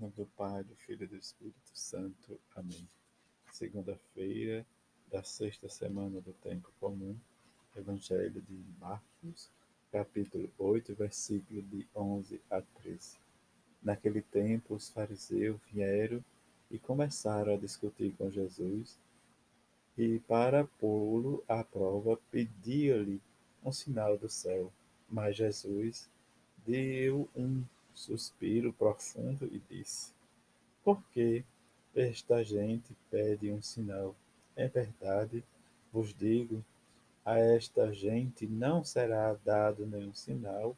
Em nome do Pai, do Filho e do Espírito Santo. Amém. Segunda-feira da sexta semana do Tempo Comum, Evangelho de Marcos, capítulo 8, versículo de 11 a 13. Naquele tempo, os fariseus vieram e começaram a discutir com Jesus e, para pô-lo à prova, pediam-lhe um sinal do céu. Mas Jesus deu um suspiro profundo e disse: Por que esta gente pede um sinal? É verdade, vos digo, a esta gente não será dado nenhum sinal.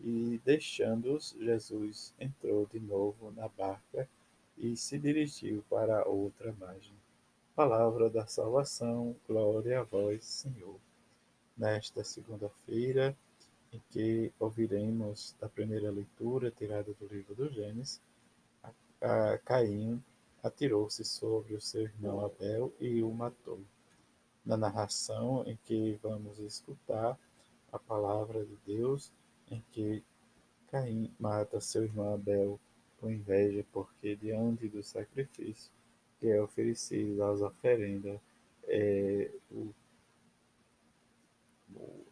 E deixando-os, Jesus entrou de novo na barca e se dirigiu para outra margem. Palavra da salvação, glória a vós, Senhor. Nesta segunda-feira, em que ouviremos da primeira leitura tirada do livro do Gênesis, a, a Caim atirou-se sobre o seu irmão Abel e o matou. Na narração em que vamos escutar a palavra de Deus, em que Caim mata seu irmão Abel com inveja, porque diante do sacrifício que é oferecido às oferendas, é, o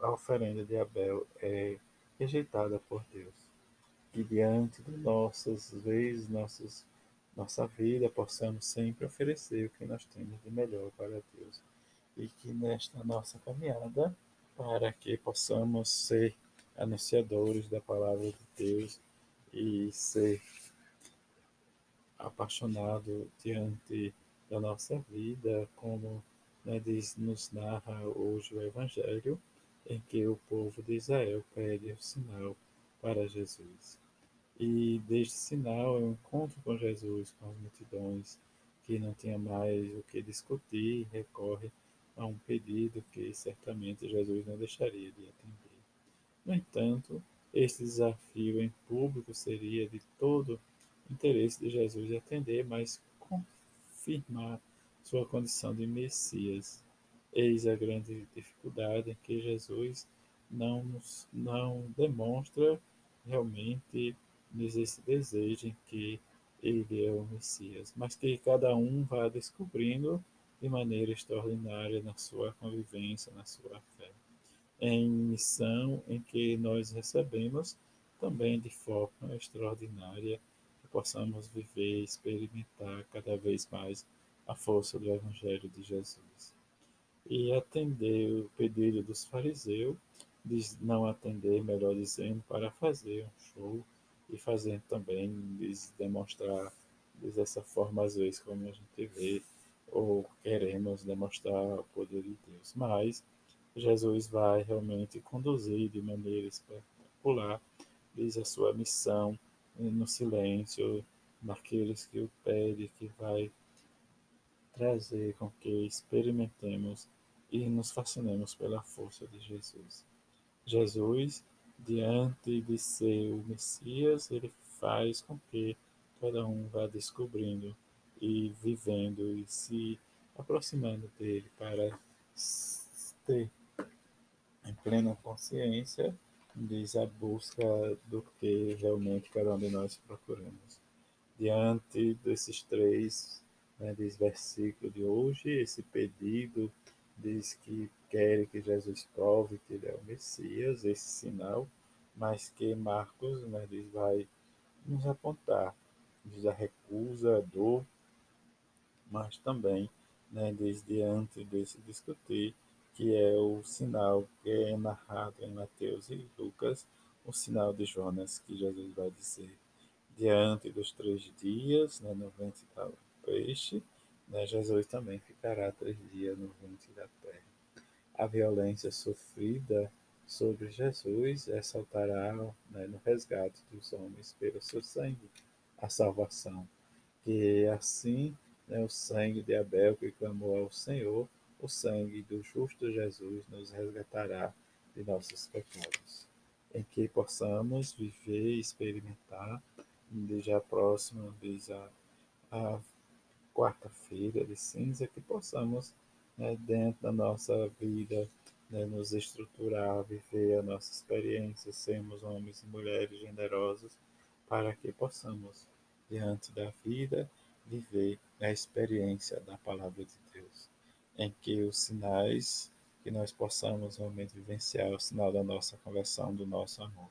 a oferenda de Abel é rejeitada por Deus. Que diante de nossas vezes, nossas, nossa vida, possamos sempre oferecer o que nós temos de melhor para Deus. E que nesta nossa caminhada, para que possamos ser anunciadores da palavra de Deus e ser apaixonado diante da nossa vida, como né, diz, nos narra hoje o Evangelho, em que o povo de Israel pede o sinal para Jesus. E deste sinal eu encontro com Jesus, com as multidões, que não tinha mais o que discutir, recorre a um pedido que certamente Jesus não deixaria de atender. No entanto, este desafio em público seria de todo interesse de Jesus de atender, mas confirmar sua condição de Messias Eis a grande dificuldade em que Jesus não, não demonstra realmente esse desejo em que ele é o Messias, mas que cada um vá descobrindo de maneira extraordinária na sua convivência, na sua fé. Em missão em que nós recebemos também de forma extraordinária que possamos viver e experimentar cada vez mais a força do Evangelho de Jesus e atender o pedido dos fariseus, de não atender, melhor dizendo, para fazer um show e fazer também, demonstrar dessa forma, às vezes, como a gente vê, ou queremos demonstrar o poder de Deus. Mas Jesus vai realmente conduzir de maneira espetacular, diz a sua missão no silêncio, naqueles que o pede, que vai trazer com que experimentemos e nos fascinemos pela força de Jesus. Jesus, diante de ser o Messias, ele faz com que cada um vá descobrindo e vivendo e se aproximando dele para ter em plena consciência diz a busca do que realmente cada um de nós procuramos. Diante desses três né, de hoje, esse pedido diz que quer que Jesus prove que ele é o Messias, esse sinal, mas que Marcos né, diz, vai nos apontar, diz a recusa, a dor, mas também né, diz diante desse discutir, que é o sinal que é narrado em Mateus e Lucas, o sinal de Jonas, que Jesus vai dizer, diante dos três dias, né, no ventre da peixe, né, Jesus também ficará três dias no ventre da terra. A violência sofrida sobre Jesus ressaltará né, no resgate dos homens pelo seu sangue a salvação. Que assim né, o sangue de Abel que clamou ao Senhor, o sangue do justo Jesus nos resgatará de nossos pecados. Em que possamos viver e experimentar, já próximo, diz a, a quarta-feira de cinza, que possamos, né, dentro da nossa vida, né, nos estruturar, viver a nossa experiência, sermos homens e mulheres generosos, para que possamos diante da vida, viver a experiência da palavra de Deus, em que os sinais que nós possamos realmente vivenciar o sinal da nossa conversão, do nosso amor.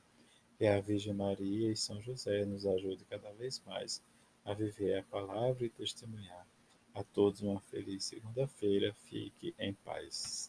Que a Virgem Maria e São José nos ajude cada vez mais a viver a palavra e testemunhar. A todos uma feliz segunda-feira. Fique em paz.